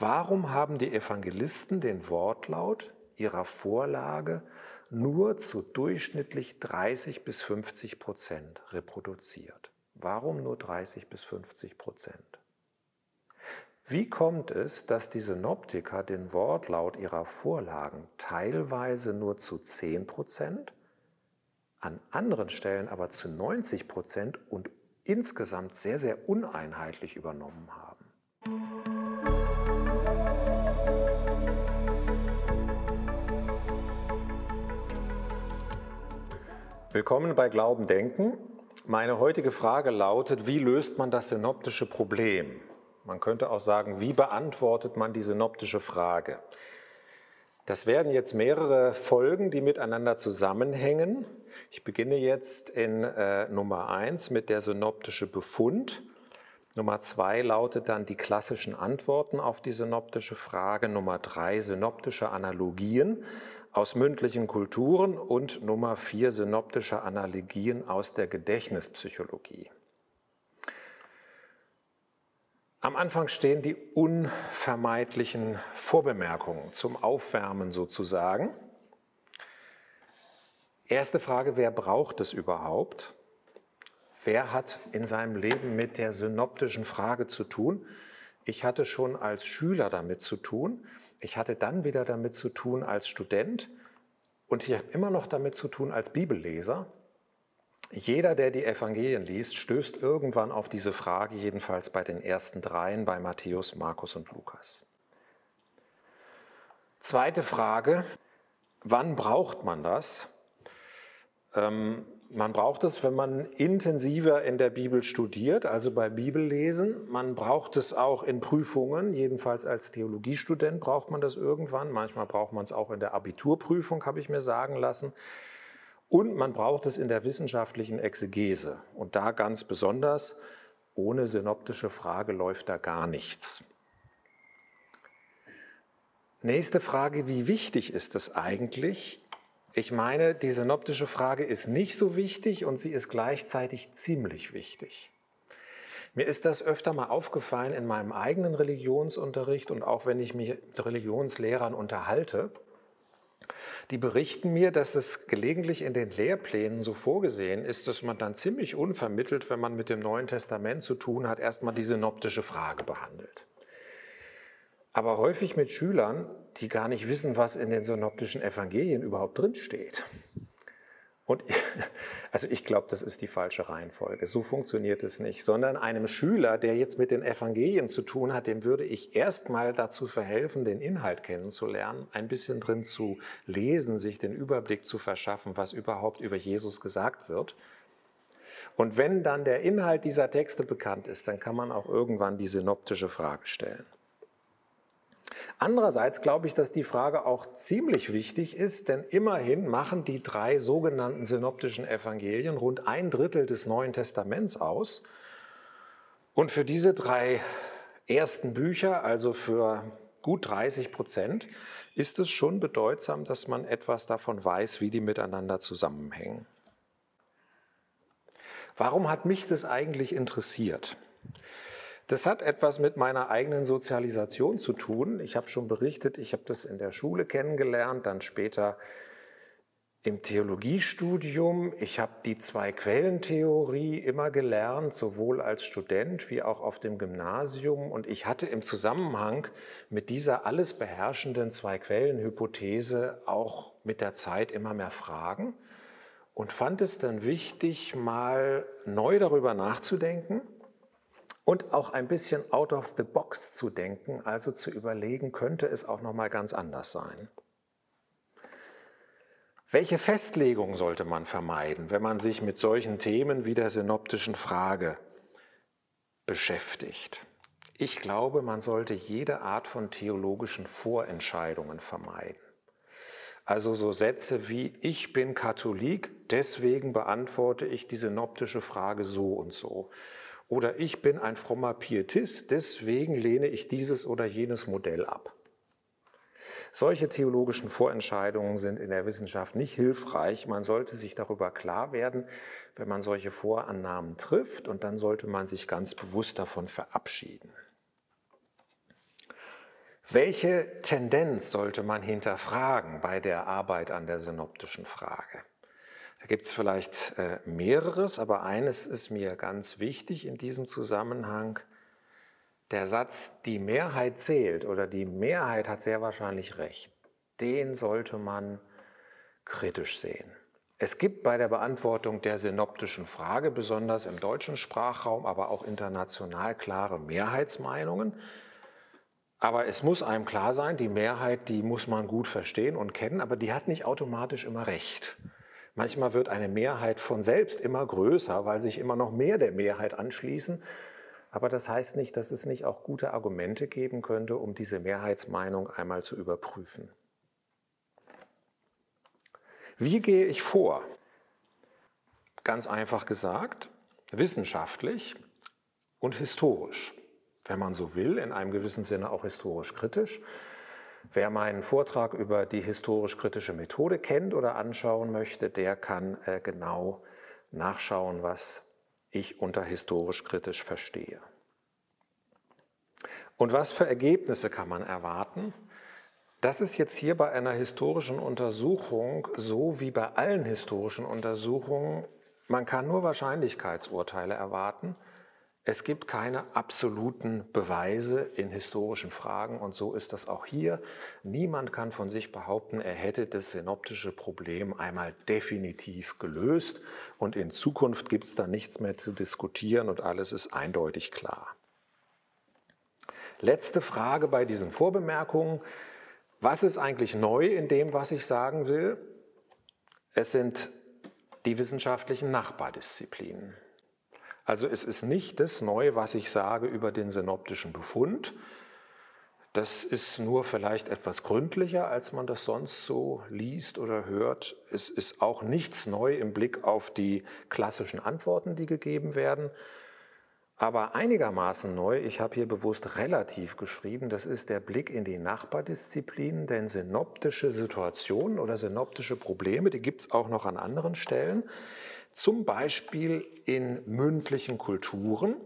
Warum haben die Evangelisten den Wortlaut ihrer Vorlage nur zu durchschnittlich 30 bis 50 Prozent reproduziert? Warum nur 30 bis 50 Prozent? Wie kommt es, dass die Synoptiker den Wortlaut ihrer Vorlagen teilweise nur zu 10 Prozent, an anderen Stellen aber zu 90 Prozent und insgesamt sehr, sehr uneinheitlich übernommen haben? Willkommen bei Glauben Denken. Meine heutige Frage lautet, wie löst man das synoptische Problem? Man könnte auch sagen, wie beantwortet man die synoptische Frage? Das werden jetzt mehrere Folgen, die miteinander zusammenhängen. Ich beginne jetzt in äh, Nummer 1 mit der synoptische Befund. Nummer 2 lautet dann die klassischen Antworten auf die synoptische Frage. Nummer 3 synoptische Analogien aus mündlichen Kulturen und Nummer vier synoptische Analogien aus der Gedächtnispsychologie. Am Anfang stehen die unvermeidlichen Vorbemerkungen zum Aufwärmen sozusagen. Erste Frage, wer braucht es überhaupt? Wer hat in seinem Leben mit der synoptischen Frage zu tun? Ich hatte schon als Schüler damit zu tun. Ich hatte dann wieder damit zu tun als Student und ich habe immer noch damit zu tun als Bibelleser. Jeder, der die Evangelien liest, stößt irgendwann auf diese Frage, jedenfalls bei den ersten dreien, bei Matthäus, Markus und Lukas. Zweite Frage, wann braucht man das? Ähm, man braucht es, wenn man intensiver in der Bibel studiert, also bei Bibellesen. Man braucht es auch in Prüfungen, jedenfalls als Theologiestudent braucht man das irgendwann. Manchmal braucht man es auch in der Abiturprüfung, habe ich mir sagen lassen. Und man braucht es in der wissenschaftlichen Exegese. Und da ganz besonders, ohne synoptische Frage läuft da gar nichts. Nächste Frage, wie wichtig ist es eigentlich, ich meine, die synoptische Frage ist nicht so wichtig und sie ist gleichzeitig ziemlich wichtig. Mir ist das öfter mal aufgefallen in meinem eigenen Religionsunterricht und auch wenn ich mich mit Religionslehrern unterhalte. Die berichten mir, dass es gelegentlich in den Lehrplänen so vorgesehen ist, dass man dann ziemlich unvermittelt, wenn man mit dem Neuen Testament zu tun hat, erstmal die synoptische Frage behandelt aber häufig mit Schülern, die gar nicht wissen, was in den synoptischen Evangelien überhaupt drinsteht. Und also ich glaube, das ist die falsche Reihenfolge. So funktioniert es nicht, sondern einem Schüler, der jetzt mit den Evangelien zu tun hat, dem würde ich erstmal dazu verhelfen, den Inhalt kennenzulernen, ein bisschen drin zu lesen, sich den Überblick zu verschaffen, was überhaupt über Jesus gesagt wird. Und wenn dann der Inhalt dieser Texte bekannt ist, dann kann man auch irgendwann die synoptische Frage stellen. Andererseits glaube ich, dass die Frage auch ziemlich wichtig ist, denn immerhin machen die drei sogenannten synoptischen Evangelien rund ein Drittel des Neuen Testaments aus. Und für diese drei ersten Bücher, also für gut 30 Prozent, ist es schon bedeutsam, dass man etwas davon weiß, wie die miteinander zusammenhängen. Warum hat mich das eigentlich interessiert? Das hat etwas mit meiner eigenen Sozialisation zu tun. Ich habe schon berichtet, ich habe das in der Schule kennengelernt, dann später im Theologiestudium. Ich habe die Zwei-Quellen-Theorie immer gelernt, sowohl als Student wie auch auf dem Gymnasium. Und ich hatte im Zusammenhang mit dieser alles beherrschenden Zwei-Quellen-Hypothese auch mit der Zeit immer mehr Fragen und fand es dann wichtig, mal neu darüber nachzudenken und auch ein bisschen out of the box zu denken, also zu überlegen, könnte es auch noch mal ganz anders sein. Welche Festlegung sollte man vermeiden, wenn man sich mit solchen Themen wie der synoptischen Frage beschäftigt? Ich glaube, man sollte jede Art von theologischen Vorentscheidungen vermeiden. Also so Sätze wie ich bin Katholik, deswegen beantworte ich die synoptische Frage so und so. Oder ich bin ein frommer Pietist, deswegen lehne ich dieses oder jenes Modell ab. Solche theologischen Vorentscheidungen sind in der Wissenschaft nicht hilfreich. Man sollte sich darüber klar werden, wenn man solche Vorannahmen trifft, und dann sollte man sich ganz bewusst davon verabschieden. Welche Tendenz sollte man hinterfragen bei der Arbeit an der synoptischen Frage? Da gibt es vielleicht äh, mehreres, aber eines ist mir ganz wichtig in diesem Zusammenhang. Der Satz, die Mehrheit zählt oder die Mehrheit hat sehr wahrscheinlich recht, den sollte man kritisch sehen. Es gibt bei der Beantwortung der synoptischen Frage, besonders im deutschen Sprachraum, aber auch international, klare Mehrheitsmeinungen. Aber es muss einem klar sein, die Mehrheit, die muss man gut verstehen und kennen, aber die hat nicht automatisch immer recht. Manchmal wird eine Mehrheit von selbst immer größer, weil sich immer noch mehr der Mehrheit anschließen. Aber das heißt nicht, dass es nicht auch gute Argumente geben könnte, um diese Mehrheitsmeinung einmal zu überprüfen. Wie gehe ich vor? Ganz einfach gesagt, wissenschaftlich und historisch wenn man so will, in einem gewissen Sinne auch historisch kritisch. Wer meinen Vortrag über die historisch-kritische Methode kennt oder anschauen möchte, der kann äh, genau nachschauen, was ich unter historisch-kritisch verstehe. Und was für Ergebnisse kann man erwarten? Das ist jetzt hier bei einer historischen Untersuchung so wie bei allen historischen Untersuchungen. Man kann nur Wahrscheinlichkeitsurteile erwarten. Es gibt keine absoluten Beweise in historischen Fragen und so ist das auch hier. Niemand kann von sich behaupten, er hätte das synoptische Problem einmal definitiv gelöst und in Zukunft gibt es da nichts mehr zu diskutieren und alles ist eindeutig klar. Letzte Frage bei diesen Vorbemerkungen. Was ist eigentlich neu in dem, was ich sagen will? Es sind die wissenschaftlichen Nachbardisziplinen. Also es ist nicht das Neue, was ich sage über den synoptischen Befund. Das ist nur vielleicht etwas gründlicher, als man das sonst so liest oder hört. Es ist auch nichts neu im Blick auf die klassischen Antworten, die gegeben werden. Aber einigermaßen neu, ich habe hier bewusst relativ geschrieben, das ist der Blick in die Nachbardisziplinen, denn synoptische Situationen oder synoptische Probleme, die gibt es auch noch an anderen Stellen zum Beispiel in mündlichen Kulturen.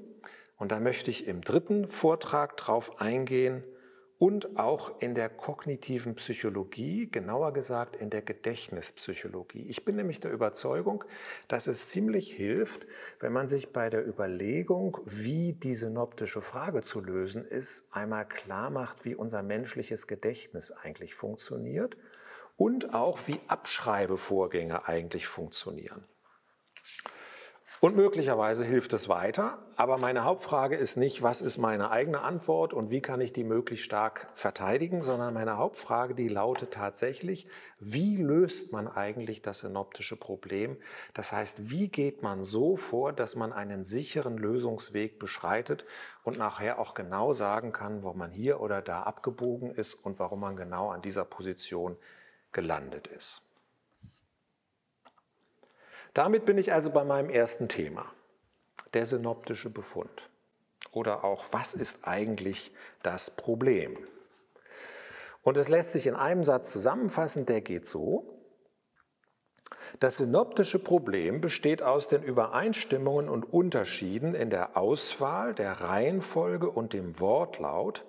Und da möchte ich im dritten Vortrag drauf eingehen und auch in der kognitiven Psychologie, genauer gesagt in der Gedächtnispsychologie. Ich bin nämlich der Überzeugung, dass es ziemlich hilft, wenn man sich bei der Überlegung, wie die synoptische Frage zu lösen ist, einmal klar macht, wie unser menschliches Gedächtnis eigentlich funktioniert und auch wie Abschreibevorgänge eigentlich funktionieren. Und möglicherweise hilft es weiter, aber meine Hauptfrage ist nicht, was ist meine eigene Antwort und wie kann ich die möglichst stark verteidigen, sondern meine Hauptfrage, die lautet tatsächlich, wie löst man eigentlich das synoptische Problem? Das heißt, wie geht man so vor, dass man einen sicheren Lösungsweg beschreitet und nachher auch genau sagen kann, wo man hier oder da abgebogen ist und warum man genau an dieser Position gelandet ist. Damit bin ich also bei meinem ersten Thema, der synoptische Befund. Oder auch, was ist eigentlich das Problem? Und es lässt sich in einem Satz zusammenfassen, der geht so. Das synoptische Problem besteht aus den Übereinstimmungen und Unterschieden in der Auswahl, der Reihenfolge und dem Wortlaut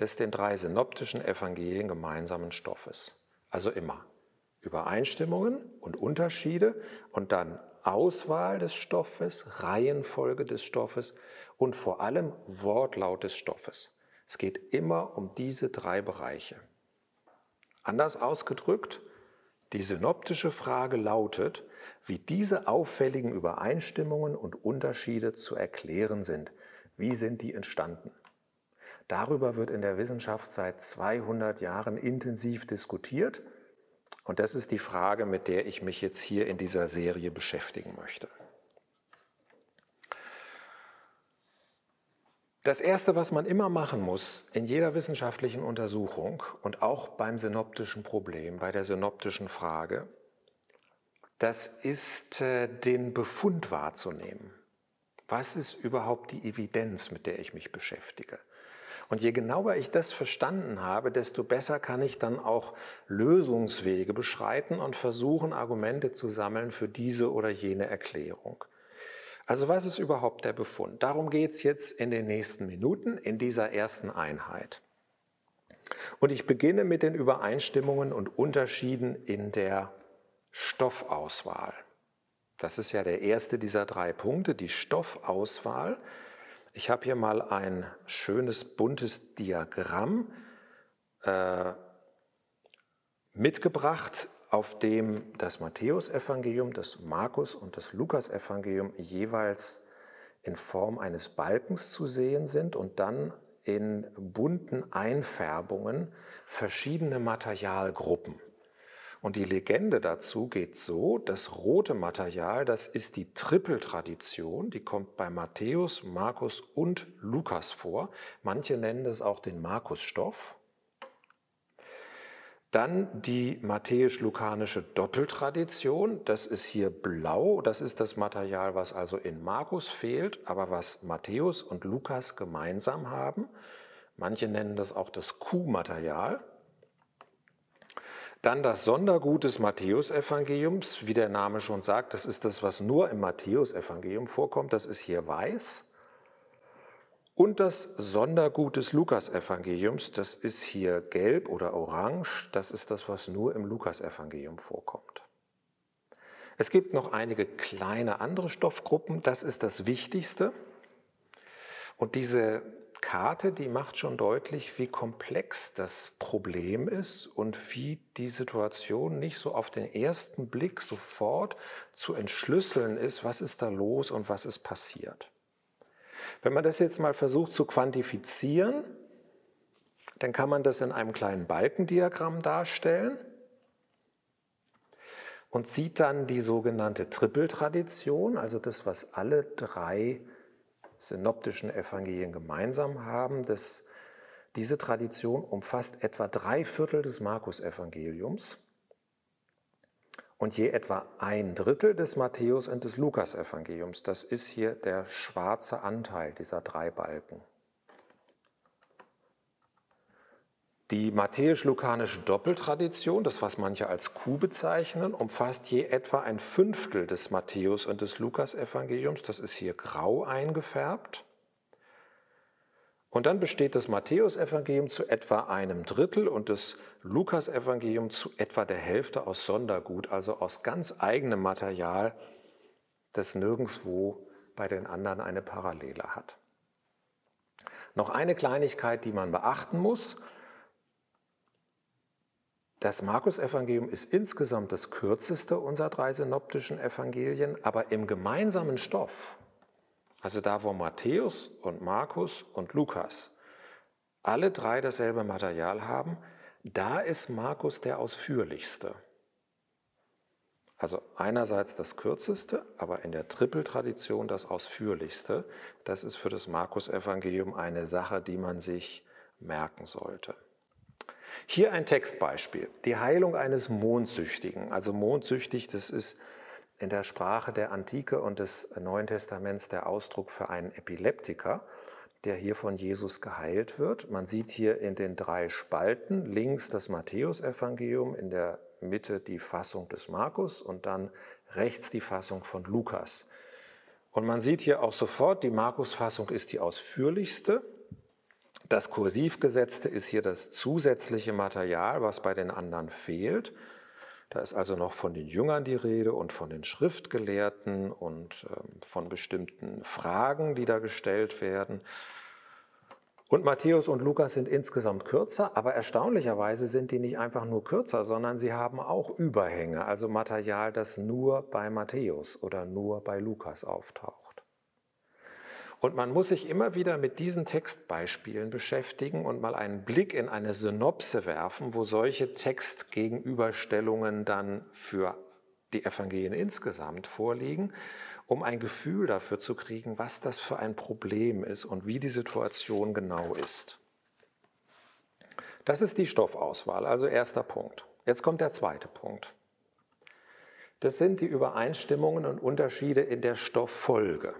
des den drei synoptischen Evangelien gemeinsamen Stoffes. Also immer Übereinstimmungen und Unterschiede und dann Auswahl des Stoffes, Reihenfolge des Stoffes und vor allem Wortlaut des Stoffes. Es geht immer um diese drei Bereiche. Anders ausgedrückt, die synoptische Frage lautet, wie diese auffälligen Übereinstimmungen und Unterschiede zu erklären sind. Wie sind die entstanden? Darüber wird in der Wissenschaft seit 200 Jahren intensiv diskutiert und das ist die Frage, mit der ich mich jetzt hier in dieser Serie beschäftigen möchte. Das Erste, was man immer machen muss in jeder wissenschaftlichen Untersuchung und auch beim synoptischen Problem, bei der synoptischen Frage, das ist äh, den Befund wahrzunehmen. Was ist überhaupt die Evidenz, mit der ich mich beschäftige? Und je genauer ich das verstanden habe, desto besser kann ich dann auch Lösungswege beschreiten und versuchen, Argumente zu sammeln für diese oder jene Erklärung. Also was ist überhaupt der Befund? Darum geht es jetzt in den nächsten Minuten in dieser ersten Einheit. Und ich beginne mit den Übereinstimmungen und Unterschieden in der Stoffauswahl. Das ist ja der erste dieser drei Punkte, die Stoffauswahl. Ich habe hier mal ein schönes buntes Diagramm äh, mitgebracht, auf dem das Matthäusevangelium, das Markus und das Lukasevangelium jeweils in Form eines Balkens zu sehen sind und dann in bunten Einfärbungen verschiedene Materialgruppen. Und die Legende dazu geht so, das rote Material, das ist die Trippeltradition, die kommt bei Matthäus, Markus und Lukas vor. Manche nennen es auch den Markusstoff. Dann die matthäisch-lukanische Doppeltradition, das ist hier blau, das ist das Material, was also in Markus fehlt, aber was Matthäus und Lukas gemeinsam haben. Manche nennen das auch das Q-Material. Dann das Sondergut des Matthäusevangeliums, wie der Name schon sagt, das ist das, was nur im Matthäusevangelium vorkommt, das ist hier weiß. Und das Sondergut des Lukasevangeliums, das ist hier gelb oder orange, das ist das, was nur im Lukasevangelium vorkommt. Es gibt noch einige kleine andere Stoffgruppen, das ist das Wichtigste. Und diese Karte, die macht schon deutlich, wie komplex das Problem ist und wie die Situation nicht so auf den ersten Blick sofort zu entschlüsseln ist, was ist da los und was ist passiert. Wenn man das jetzt mal versucht zu quantifizieren, dann kann man das in einem kleinen Balkendiagramm darstellen und sieht dann die sogenannte Trippeltradition, also das, was alle drei synoptischen Evangelien gemeinsam haben. Das, diese Tradition umfasst etwa drei Viertel des Markus-Evangeliums und je etwa ein Drittel des Matthäus- und des Lukas-Evangeliums. Das ist hier der schwarze Anteil dieser drei Balken. Die matthäisch-lukanische Doppeltradition, das was manche als Q bezeichnen, umfasst je etwa ein Fünftel des Matthäus- und des Lukas-Evangeliums. Das ist hier grau eingefärbt. Und dann besteht das Matthäusevangelium zu etwa einem Drittel und das Lukasevangelium zu etwa der Hälfte aus Sondergut, also aus ganz eigenem Material, das nirgendwo bei den anderen eine Parallele hat. Noch eine Kleinigkeit, die man beachten muss. Das Markus-Evangelium ist insgesamt das kürzeste unserer drei synoptischen Evangelien, aber im gemeinsamen Stoff also da, wo Matthäus und Markus und Lukas alle drei dasselbe Material haben, da ist Markus der ausführlichste. Also einerseits das kürzeste, aber in der Trippeltradition das ausführlichste. Das ist für das Markus-Evangelium eine Sache, die man sich merken sollte. Hier ein Textbeispiel. Die Heilung eines Mondsüchtigen. Also mondsüchtig, das ist in der Sprache der Antike und des Neuen Testaments der Ausdruck für einen Epileptiker, der hier von Jesus geheilt wird. Man sieht hier in den drei Spalten links das Matthäusevangelium, in der Mitte die Fassung des Markus und dann rechts die Fassung von Lukas. Und man sieht hier auch sofort, die Markus-Fassung ist die ausführlichste. Das kursiv gesetzte ist hier das zusätzliche Material, was bei den anderen fehlt. Da ist also noch von den Jüngern die Rede und von den Schriftgelehrten und ähm, von bestimmten Fragen, die da gestellt werden. Und Matthäus und Lukas sind insgesamt kürzer, aber erstaunlicherweise sind die nicht einfach nur kürzer, sondern sie haben auch Überhänge, also Material, das nur bei Matthäus oder nur bei Lukas auftaucht. Und man muss sich immer wieder mit diesen Textbeispielen beschäftigen und mal einen Blick in eine Synopse werfen, wo solche Textgegenüberstellungen dann für die Evangelien insgesamt vorliegen, um ein Gefühl dafür zu kriegen, was das für ein Problem ist und wie die Situation genau ist. Das ist die Stoffauswahl, also erster Punkt. Jetzt kommt der zweite Punkt. Das sind die Übereinstimmungen und Unterschiede in der Stofffolge.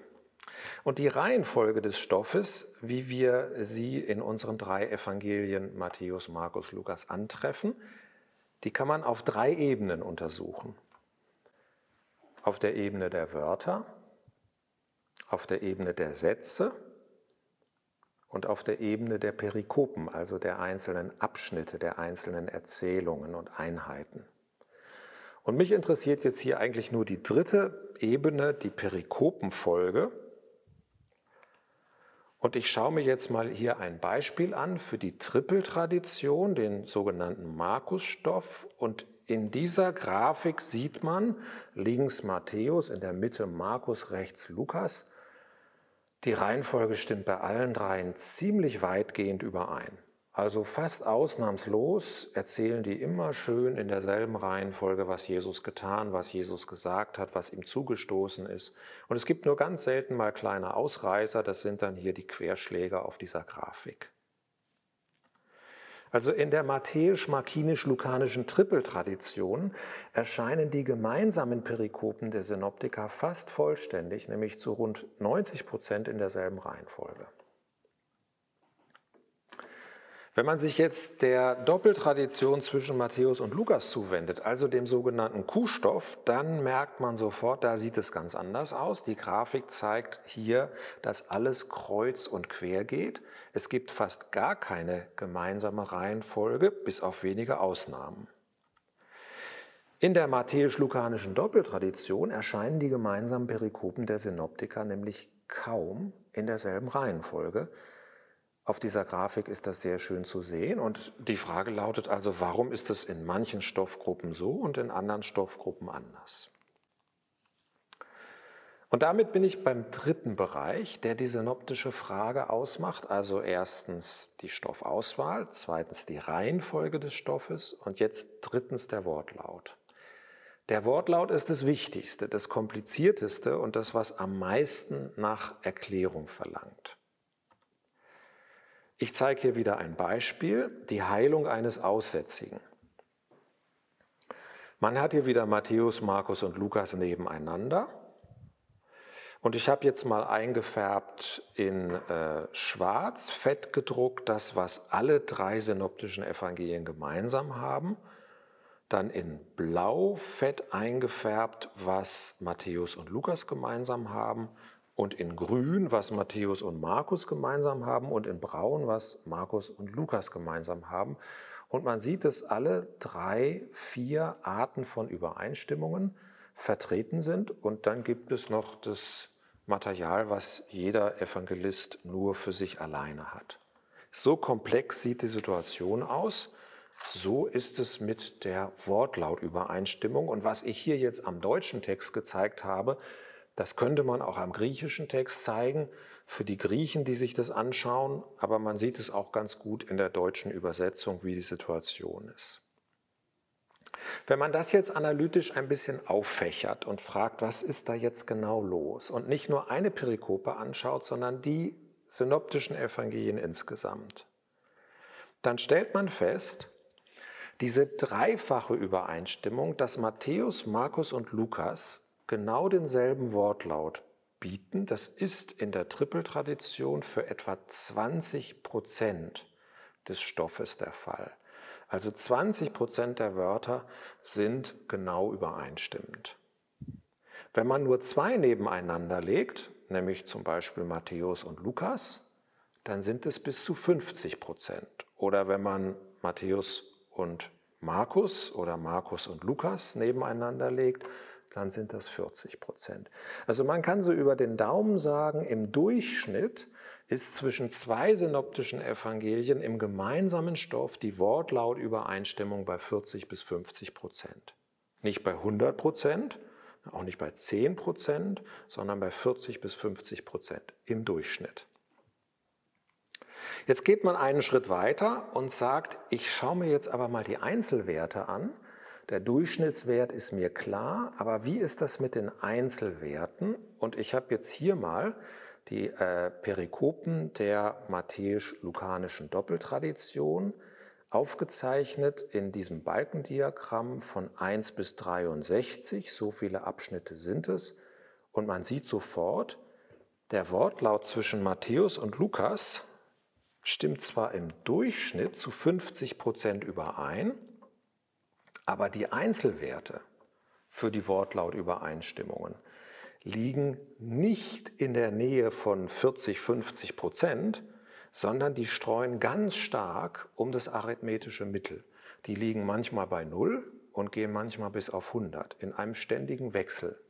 Und die Reihenfolge des Stoffes, wie wir sie in unseren drei Evangelien Matthäus, Markus, Lukas antreffen, die kann man auf drei Ebenen untersuchen. Auf der Ebene der Wörter, auf der Ebene der Sätze und auf der Ebene der Perikopen, also der einzelnen Abschnitte, der einzelnen Erzählungen und Einheiten. Und mich interessiert jetzt hier eigentlich nur die dritte Ebene, die Perikopenfolge. Und ich schaue mir jetzt mal hier ein Beispiel an für die Trippeltradition, den sogenannten Markusstoff. Und in dieser Grafik sieht man links Matthäus, in der Mitte Markus, rechts Lukas. Die Reihenfolge stimmt bei allen dreien ziemlich weitgehend überein. Also fast ausnahmslos erzählen die immer schön in derselben Reihenfolge, was Jesus getan, was Jesus gesagt hat, was ihm zugestoßen ist. Und es gibt nur ganz selten mal kleine Ausreißer, das sind dann hier die Querschläge auf dieser Grafik. Also in der matthäisch-markinisch-lukanischen Trippeltradition erscheinen die gemeinsamen Perikopen der Synoptiker fast vollständig, nämlich zu rund 90 Prozent in derselben Reihenfolge. Wenn man sich jetzt der Doppeltradition zwischen Matthäus und Lukas zuwendet, also dem sogenannten Kuhstoff, dann merkt man sofort, da sieht es ganz anders aus. Die Grafik zeigt hier, dass alles kreuz und quer geht. Es gibt fast gar keine gemeinsame Reihenfolge, bis auf wenige Ausnahmen. In der matthäisch-lukanischen Doppeltradition erscheinen die gemeinsamen Perikopen der Synoptiker nämlich kaum in derselben Reihenfolge, auf dieser Grafik ist das sehr schön zu sehen und die Frage lautet also, warum ist es in manchen Stoffgruppen so und in anderen Stoffgruppen anders? Und damit bin ich beim dritten Bereich, der die synoptische Frage ausmacht. Also erstens die Stoffauswahl, zweitens die Reihenfolge des Stoffes und jetzt drittens der Wortlaut. Der Wortlaut ist das Wichtigste, das Komplizierteste und das, was am meisten nach Erklärung verlangt. Ich zeige hier wieder ein Beispiel, die Heilung eines Aussätzigen. Man hat hier wieder Matthäus, Markus und Lukas nebeneinander. Und ich habe jetzt mal eingefärbt in äh, schwarz, fett gedruckt, das, was alle drei synoptischen Evangelien gemeinsam haben. Dann in blau, fett eingefärbt, was Matthäus und Lukas gemeinsam haben und in Grün, was Matthäus und Markus gemeinsam haben und in Braun, was Markus und Lukas gemeinsam haben. Und man sieht, dass alle drei, vier Arten von Übereinstimmungen vertreten sind. Und dann gibt es noch das Material, was jeder Evangelist nur für sich alleine hat. So komplex sieht die Situation aus. So ist es mit der Wortlautübereinstimmung. Und was ich hier jetzt am deutschen Text gezeigt habe, das könnte man auch am griechischen Text zeigen, für die Griechen, die sich das anschauen, aber man sieht es auch ganz gut in der deutschen Übersetzung, wie die Situation ist. Wenn man das jetzt analytisch ein bisschen auffächert und fragt, was ist da jetzt genau los und nicht nur eine Perikope anschaut, sondern die synoptischen Evangelien insgesamt, dann stellt man fest, diese dreifache Übereinstimmung, dass Matthäus, Markus und Lukas genau denselben Wortlaut bieten. Das ist in der Trippeltradition für etwa 20 Prozent des Stoffes der Fall. Also 20 Prozent der Wörter sind genau übereinstimmend. Wenn man nur zwei nebeneinander legt, nämlich zum Beispiel Matthäus und Lukas, dann sind es bis zu 50 Prozent. Oder wenn man Matthäus und Markus oder Markus und Lukas nebeneinander legt, dann sind das 40 Prozent. Also man kann so über den Daumen sagen, im Durchschnitt ist zwischen zwei synoptischen Evangelien im gemeinsamen Stoff die Wortlautübereinstimmung bei 40 bis 50 Prozent. Nicht bei 100 Prozent, auch nicht bei 10 Prozent, sondern bei 40 bis 50 Prozent im Durchschnitt. Jetzt geht man einen Schritt weiter und sagt, ich schaue mir jetzt aber mal die Einzelwerte an der Durchschnittswert ist mir klar, aber wie ist das mit den Einzelwerten? Und ich habe jetzt hier mal die äh, Perikopen der matthäisch-lukanischen Doppeltradition aufgezeichnet in diesem Balkendiagramm von 1 bis 63. So viele Abschnitte sind es. Und man sieht sofort, der Wortlaut zwischen Matthäus und Lukas stimmt zwar im Durchschnitt zu 50 Prozent überein, aber die Einzelwerte für die Wortlautübereinstimmungen liegen nicht in der Nähe von 40, 50 Prozent, sondern die streuen ganz stark um das arithmetische Mittel. Die liegen manchmal bei 0 und gehen manchmal bis auf 100 in einem ständigen Wechsel.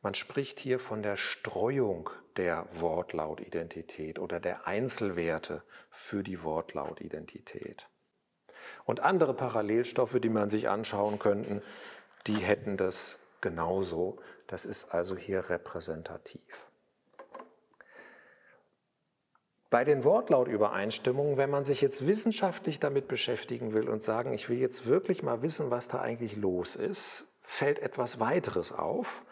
Man spricht hier von der Streuung der Wortlautidentität oder der Einzelwerte für die Wortlautidentität. Und andere Parallelstoffe, die man sich anschauen könnte, die hätten das genauso. Das ist also hier repräsentativ. Bei den Wortlautübereinstimmungen, wenn man sich jetzt wissenschaftlich damit beschäftigen will und sagen, ich will jetzt wirklich mal wissen, was da eigentlich los ist, fällt etwas weiteres auf.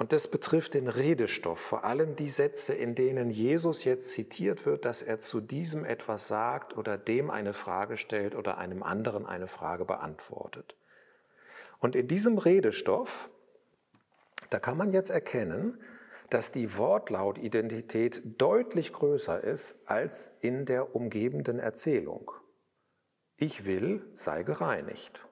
Und das betrifft den Redestoff, vor allem die Sätze, in denen Jesus jetzt zitiert wird, dass er zu diesem etwas sagt oder dem eine Frage stellt oder einem anderen eine Frage beantwortet. Und in diesem Redestoff, da kann man jetzt erkennen, dass die Wortlautidentität deutlich größer ist als in der umgebenden Erzählung. Ich will, sei gereinigt.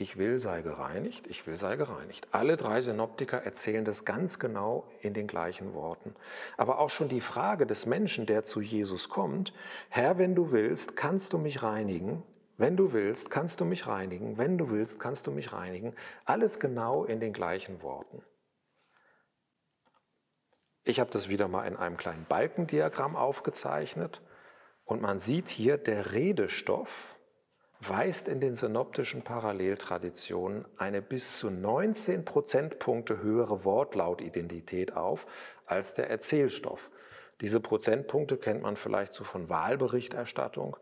Ich will, sei gereinigt, ich will, sei gereinigt. Alle drei Synoptiker erzählen das ganz genau in den gleichen Worten. Aber auch schon die Frage des Menschen, der zu Jesus kommt, Herr, wenn du willst, kannst du mich reinigen, wenn du willst, kannst du mich reinigen, wenn du willst, kannst du mich reinigen, alles genau in den gleichen Worten. Ich habe das wieder mal in einem kleinen Balkendiagramm aufgezeichnet und man sieht hier, der Redestoff weist in den synoptischen Paralleltraditionen eine bis zu 19 Prozentpunkte höhere Wortlautidentität auf als der Erzählstoff. Diese Prozentpunkte kennt man vielleicht so von Wahlberichterstattung.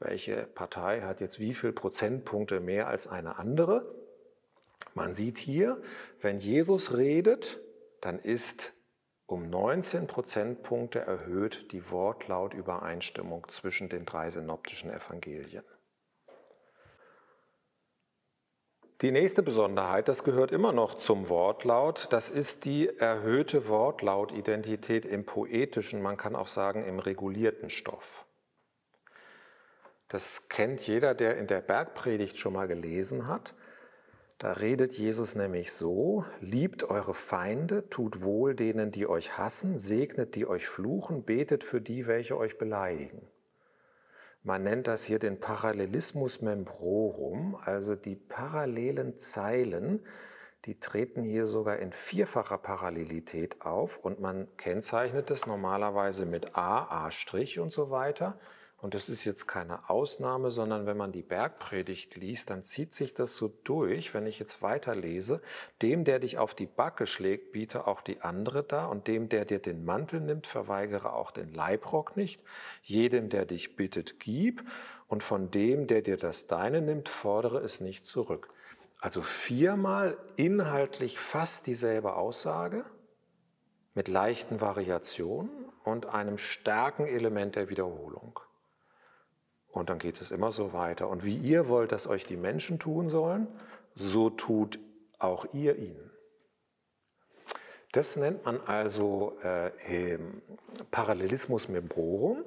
Welche Partei hat jetzt wie viel Prozentpunkte mehr als eine andere? Man sieht hier, wenn Jesus redet, dann ist um 19 Prozentpunkte erhöht die Wortlautübereinstimmung zwischen den drei synoptischen Evangelien. Die nächste Besonderheit, das gehört immer noch zum Wortlaut, das ist die erhöhte Wortlautidentität im poetischen, man kann auch sagen im regulierten Stoff. Das kennt jeder, der in der Bergpredigt schon mal gelesen hat. Da redet Jesus nämlich so, liebt eure Feinde, tut wohl denen, die euch hassen, segnet die euch fluchen, betet für die, welche euch beleidigen. Man nennt das hier den Parallelismus membrorum, also die parallelen Zeilen, die treten hier sogar in vierfacher Parallelität auf und man kennzeichnet es normalerweise mit A, A' und so weiter. Und das ist jetzt keine Ausnahme, sondern wenn man die Bergpredigt liest, dann zieht sich das so durch, wenn ich jetzt weiterlese, dem, der dich auf die Backe schlägt, biete auch die andere da und dem, der dir den Mantel nimmt, verweigere auch den Leibrock nicht, jedem, der dich bittet, gib und von dem, der dir das Deine nimmt, fordere es nicht zurück. Also viermal inhaltlich fast dieselbe Aussage mit leichten Variationen und einem starken Element der Wiederholung. Und dann geht es immer so weiter. Und wie ihr wollt, dass euch die Menschen tun sollen, so tut auch ihr ihnen. Das nennt man also äh, Parallelismus membrorum.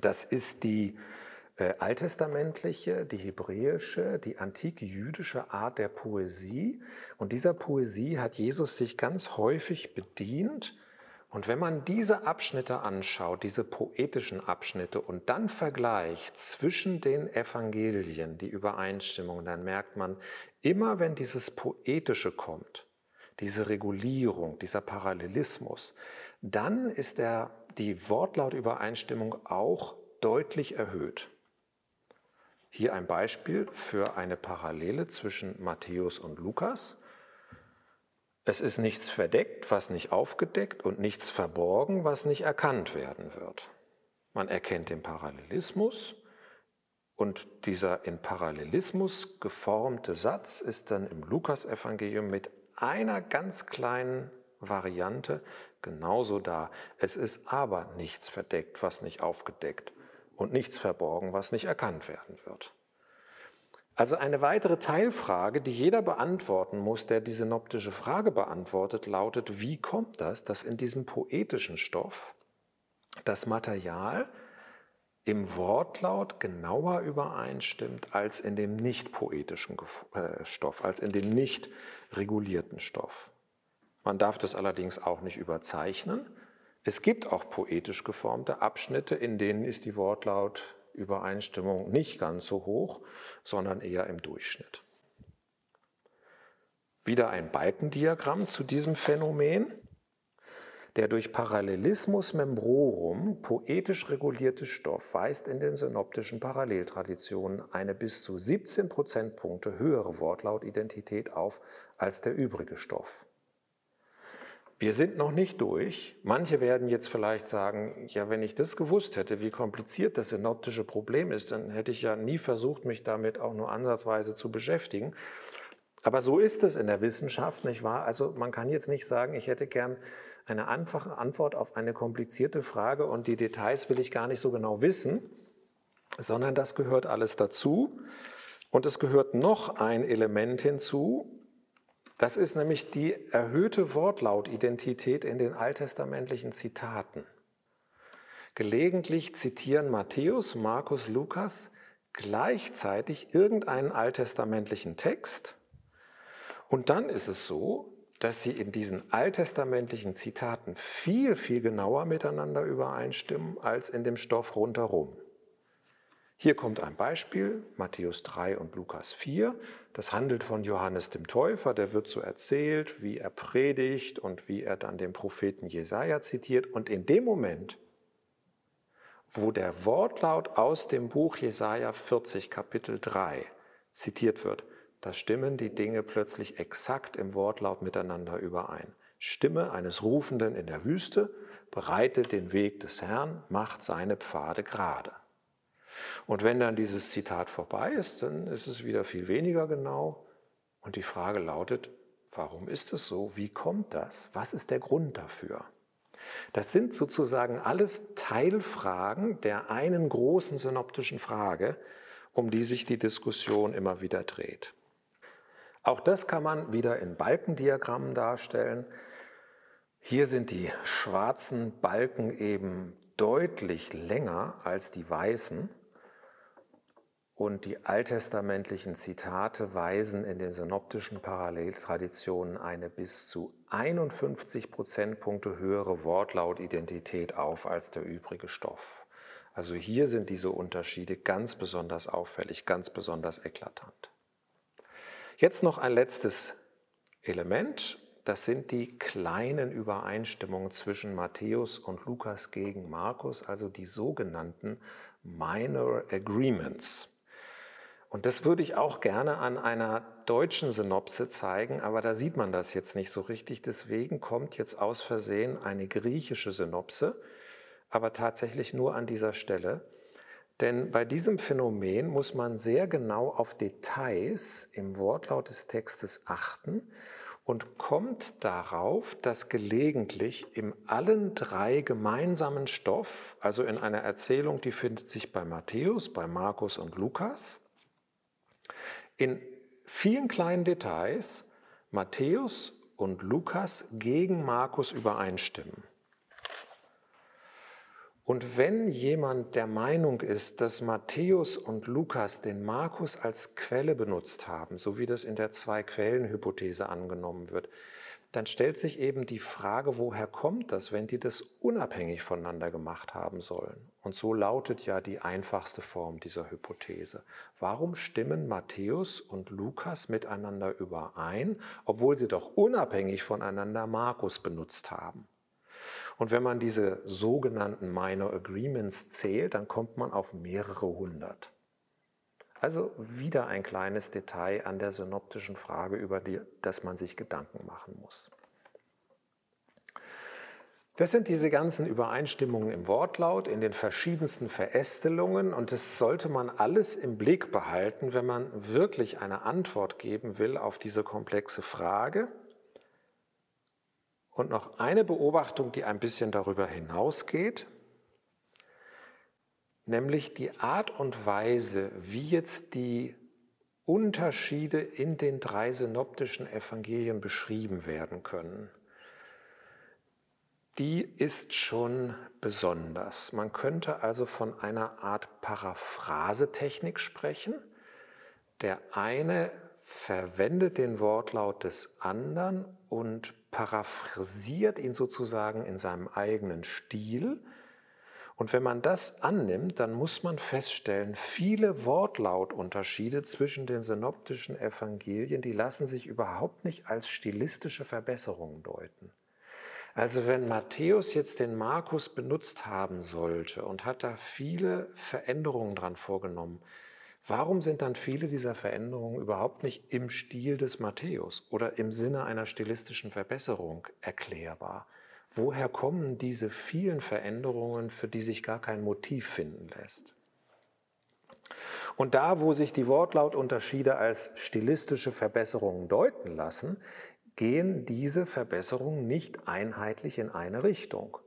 Das ist die äh, alttestamentliche, die hebräische, die antike jüdische Art der Poesie. Und dieser Poesie hat Jesus sich ganz häufig bedient und wenn man diese Abschnitte anschaut, diese poetischen Abschnitte und dann vergleicht zwischen den Evangelien, die Übereinstimmung, dann merkt man, immer wenn dieses Poetische kommt, diese Regulierung, dieser Parallelismus, dann ist der, die Wortlautübereinstimmung auch deutlich erhöht. Hier ein Beispiel für eine Parallele zwischen Matthäus und Lukas. Es ist nichts verdeckt, was nicht aufgedeckt und nichts verborgen, was nicht erkannt werden wird. Man erkennt den Parallelismus und dieser in Parallelismus geformte Satz ist dann im Lukasevangelium mit einer ganz kleinen Variante genauso da. Es ist aber nichts verdeckt, was nicht aufgedeckt und nichts verborgen, was nicht erkannt werden wird. Also eine weitere Teilfrage, die jeder beantworten muss, der die synoptische Frage beantwortet, lautet, wie kommt das, dass in diesem poetischen Stoff das Material im Wortlaut genauer übereinstimmt als in dem nicht poetischen äh, Stoff, als in dem nicht regulierten Stoff. Man darf das allerdings auch nicht überzeichnen. Es gibt auch poetisch geformte Abschnitte, in denen ist die Wortlautübereinstimmung nicht ganz so hoch, sondern eher im Durchschnitt. Wieder ein Balkendiagramm zu diesem Phänomen. Der durch Parallelismus membrorum poetisch regulierte Stoff weist in den synoptischen Paralleltraditionen eine bis zu 17 Prozentpunkte höhere Wortlautidentität auf als der übrige Stoff. Wir sind noch nicht durch. Manche werden jetzt vielleicht sagen, ja, wenn ich das gewusst hätte, wie kompliziert das synoptische Problem ist, dann hätte ich ja nie versucht, mich damit auch nur ansatzweise zu beschäftigen. Aber so ist es in der Wissenschaft, nicht wahr? Also man kann jetzt nicht sagen, ich hätte gern eine einfache Antwort auf eine komplizierte Frage und die Details will ich gar nicht so genau wissen, sondern das gehört alles dazu. Und es gehört noch ein Element hinzu, das ist nämlich die erhöhte Wortlautidentität in den alttestamentlichen Zitaten. Gelegentlich zitieren Matthäus, Markus, Lukas gleichzeitig irgendeinen alttestamentlichen Text und dann ist es so, dass sie in diesen alttestamentlichen Zitaten viel, viel genauer miteinander übereinstimmen als in dem Stoff rundherum. Hier kommt ein Beispiel, Matthäus 3 und Lukas 4. Das handelt von Johannes dem Täufer, der wird so erzählt, wie er predigt und wie er dann den Propheten Jesaja zitiert. Und in dem Moment, wo der Wortlaut aus dem Buch Jesaja 40, Kapitel 3 zitiert wird, da stimmen die Dinge plötzlich exakt im Wortlaut miteinander überein. Stimme eines Rufenden in der Wüste bereitet den Weg des Herrn, macht seine Pfade gerade. Und wenn dann dieses Zitat vorbei ist, dann ist es wieder viel weniger genau. Und die Frage lautet, warum ist es so? Wie kommt das? Was ist der Grund dafür? Das sind sozusagen alles Teilfragen der einen großen synoptischen Frage, um die sich die Diskussion immer wieder dreht. Auch das kann man wieder in Balkendiagrammen darstellen. Hier sind die schwarzen Balken eben deutlich länger als die weißen. Und die alttestamentlichen Zitate weisen in den synoptischen Paralleltraditionen eine bis zu 51 Prozentpunkte höhere Wortlautidentität auf als der übrige Stoff. Also hier sind diese Unterschiede ganz besonders auffällig, ganz besonders eklatant. Jetzt noch ein letztes Element. Das sind die kleinen Übereinstimmungen zwischen Matthäus und Lukas gegen Markus, also die sogenannten Minor Agreements. Und das würde ich auch gerne an einer deutschen Synopse zeigen, aber da sieht man das jetzt nicht so richtig. Deswegen kommt jetzt aus Versehen eine griechische Synopse, aber tatsächlich nur an dieser Stelle. Denn bei diesem Phänomen muss man sehr genau auf Details im Wortlaut des Textes achten und kommt darauf, dass gelegentlich im allen drei gemeinsamen Stoff, also in einer Erzählung, die findet sich bei Matthäus, bei Markus und Lukas, in vielen kleinen Details Matthäus und Lukas gegen Markus übereinstimmen. Und wenn jemand der Meinung ist, dass Matthäus und Lukas den Markus als Quelle benutzt haben, so wie das in der Zwei-Quellen-Hypothese angenommen wird, dann stellt sich eben die Frage, woher kommt das, wenn die das unabhängig voneinander gemacht haben sollen? Und so lautet ja die einfachste Form dieser Hypothese. Warum stimmen Matthäus und Lukas miteinander überein, obwohl sie doch unabhängig voneinander Markus benutzt haben? Und wenn man diese sogenannten Minor Agreements zählt, dann kommt man auf mehrere hundert. Also wieder ein kleines Detail an der synoptischen Frage, über die das man sich Gedanken machen muss. Das sind diese ganzen Übereinstimmungen im Wortlaut, in den verschiedensten Verästelungen und das sollte man alles im Blick behalten, wenn man wirklich eine Antwort geben will auf diese komplexe Frage. Und noch eine Beobachtung, die ein bisschen darüber hinausgeht nämlich die Art und Weise, wie jetzt die Unterschiede in den drei synoptischen Evangelien beschrieben werden können. Die ist schon besonders. Man könnte also von einer Art Paraphrasetechnik sprechen. Der eine verwendet den Wortlaut des anderen und paraphrasiert ihn sozusagen in seinem eigenen Stil. Und wenn man das annimmt, dann muss man feststellen, viele Wortlautunterschiede zwischen den synoptischen Evangelien, die lassen sich überhaupt nicht als stilistische Verbesserungen deuten. Also wenn Matthäus jetzt den Markus benutzt haben sollte und hat da viele Veränderungen dran vorgenommen, Warum sind dann viele dieser Veränderungen überhaupt nicht im Stil des Matthäus oder im Sinne einer stilistischen Verbesserung erklärbar? Woher kommen diese vielen Veränderungen, für die sich gar kein Motiv finden lässt? Und da, wo sich die Wortlautunterschiede als stilistische Verbesserungen deuten lassen, gehen diese Verbesserungen nicht einheitlich in eine Richtung.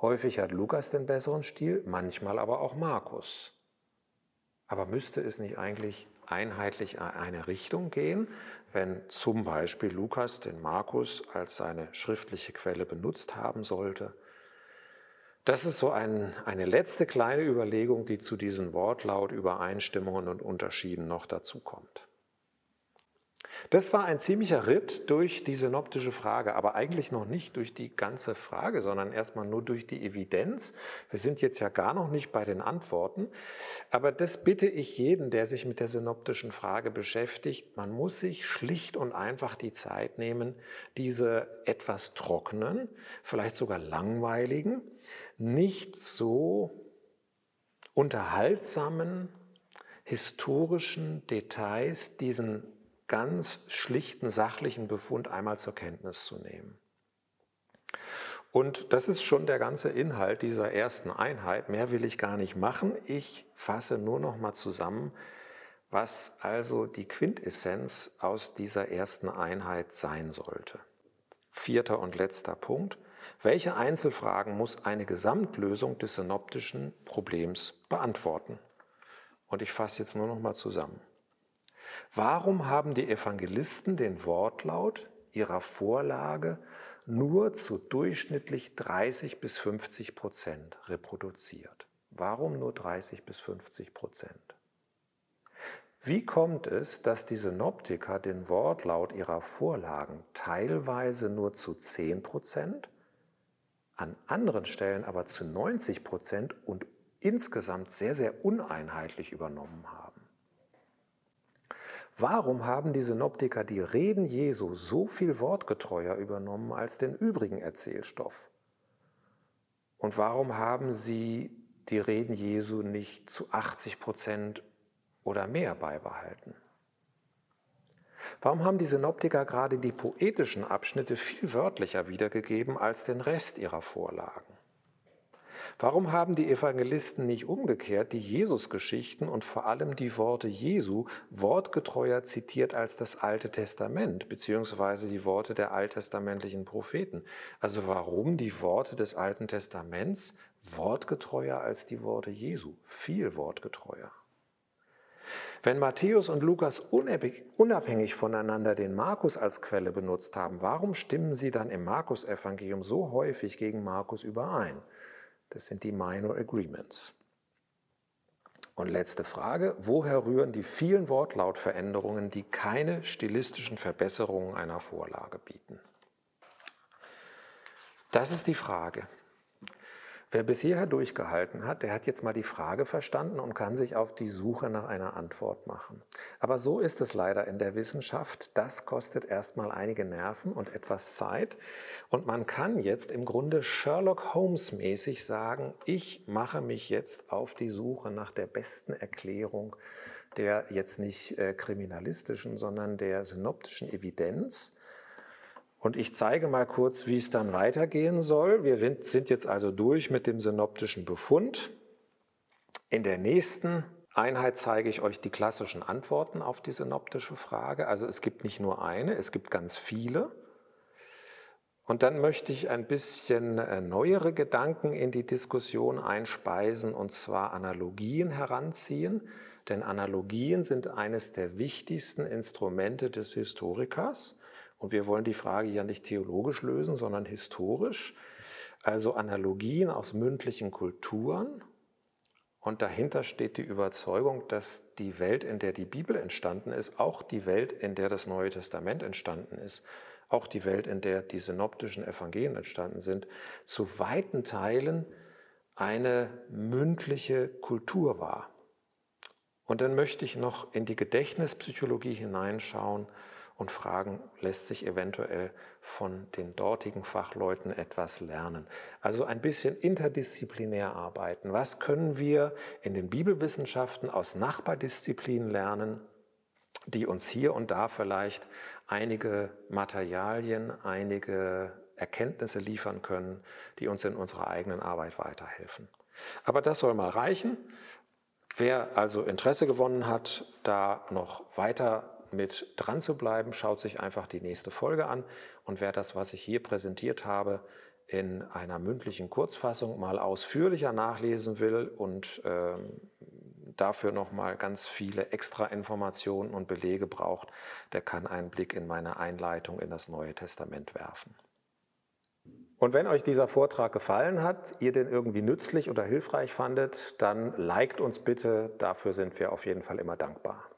Häufig hat Lukas den besseren Stil, manchmal aber auch Markus. Aber müsste es nicht eigentlich einheitlich in eine Richtung gehen, wenn zum Beispiel Lukas den Markus als seine schriftliche Quelle benutzt haben sollte? Das ist so ein, eine letzte kleine Überlegung, die zu diesen Wortlautübereinstimmungen und Unterschieden noch dazukommt. Das war ein ziemlicher Ritt durch die synoptische Frage, aber eigentlich noch nicht durch die ganze Frage, sondern erstmal nur durch die Evidenz. Wir sind jetzt ja gar noch nicht bei den Antworten, aber das bitte ich jeden, der sich mit der synoptischen Frage beschäftigt. Man muss sich schlicht und einfach die Zeit nehmen, diese etwas trockenen, vielleicht sogar langweiligen, nicht so unterhaltsamen historischen Details, diesen ganz schlichten sachlichen Befund einmal zur Kenntnis zu nehmen. Und das ist schon der ganze Inhalt dieser ersten Einheit. Mehr will ich gar nicht machen. Ich fasse nur noch mal zusammen, was also die Quintessenz aus dieser ersten Einheit sein sollte. Vierter und letzter Punkt. Welche Einzelfragen muss eine Gesamtlösung des synoptischen Problems beantworten? Und ich fasse jetzt nur noch mal zusammen. Warum haben die Evangelisten den Wortlaut ihrer Vorlage nur zu durchschnittlich 30 bis 50 Prozent reproduziert? Warum nur 30 bis 50 Prozent? Wie kommt es, dass die Synoptiker den Wortlaut ihrer Vorlagen teilweise nur zu 10 Prozent, an anderen Stellen aber zu 90 Prozent und insgesamt sehr, sehr uneinheitlich übernommen haben? Warum haben die Synoptiker die Reden Jesu so viel wortgetreuer übernommen als den übrigen Erzählstoff? Und warum haben sie die Reden Jesu nicht zu 80 Prozent oder mehr beibehalten? Warum haben die Synoptiker gerade die poetischen Abschnitte viel wörtlicher wiedergegeben als den Rest ihrer Vorlagen? Warum haben die Evangelisten nicht umgekehrt die Jesusgeschichten und vor allem die Worte Jesu wortgetreuer zitiert als das Alte Testament, beziehungsweise die Worte der alttestamentlichen Propheten? Also warum die Worte des Alten Testaments wortgetreuer als die Worte Jesu? Viel wortgetreuer. Wenn Matthäus und Lukas unabhängig voneinander den Markus als Quelle benutzt haben, warum stimmen sie dann im Markus-Evangelium so häufig gegen Markus überein? Das sind die Minor Agreements. Und letzte Frage, woher rühren die vielen Wortlautveränderungen, die keine stilistischen Verbesserungen einer Vorlage bieten? Das ist die Frage. Wer bis hierher durchgehalten hat, der hat jetzt mal die Frage verstanden und kann sich auf die Suche nach einer Antwort machen. Aber so ist es leider in der Wissenschaft. Das kostet erstmal einige Nerven und etwas Zeit. Und man kann jetzt im Grunde Sherlock Holmes mäßig sagen, ich mache mich jetzt auf die Suche nach der besten Erklärung der jetzt nicht äh, kriminalistischen, sondern der synoptischen Evidenz und ich zeige mal kurz, wie es dann weitergehen soll. Wir sind jetzt also durch mit dem synoptischen Befund. In der nächsten Einheit zeige ich euch die klassischen Antworten auf die synoptische Frage. Also es gibt nicht nur eine, es gibt ganz viele. Und dann möchte ich ein bisschen äh, neuere Gedanken in die Diskussion einspeisen, und zwar Analogien heranziehen. Denn Analogien sind eines der wichtigsten Instrumente des Historikers. Und wir wollen die Frage ja nicht theologisch lösen, sondern historisch. Also Analogien aus mündlichen Kulturen. Und dahinter steht die Überzeugung, dass die Welt, in der die Bibel entstanden ist, auch die Welt, in der das Neue Testament entstanden ist, auch die Welt, in der die synoptischen Evangelien entstanden sind, zu weiten Teilen eine mündliche Kultur war. Und dann möchte ich noch in die Gedächtnispsychologie hineinschauen und fragen, lässt sich eventuell von den dortigen Fachleuten etwas lernen. Also ein bisschen interdisziplinär arbeiten. Was können wir in den Bibelwissenschaften aus Nachbardisziplinen lernen, die uns hier und da vielleicht einige Materialien, einige Erkenntnisse liefern können, die uns in unserer eigenen Arbeit weiterhelfen. Aber das soll mal reichen. Wer also Interesse gewonnen hat, da noch weiter mit dran zu bleiben, schaut sich einfach die nächste Folge an. Und wer das, was ich hier präsentiert habe, in einer mündlichen Kurzfassung mal ausführlicher nachlesen will und ähm, dafür nochmal ganz viele extra Informationen und Belege braucht, der kann einen Blick in meine Einleitung in das Neue Testament werfen. Und wenn euch dieser Vortrag gefallen hat, ihr den irgendwie nützlich oder hilfreich fandet, dann liked uns bitte, dafür sind wir auf jeden Fall immer dankbar.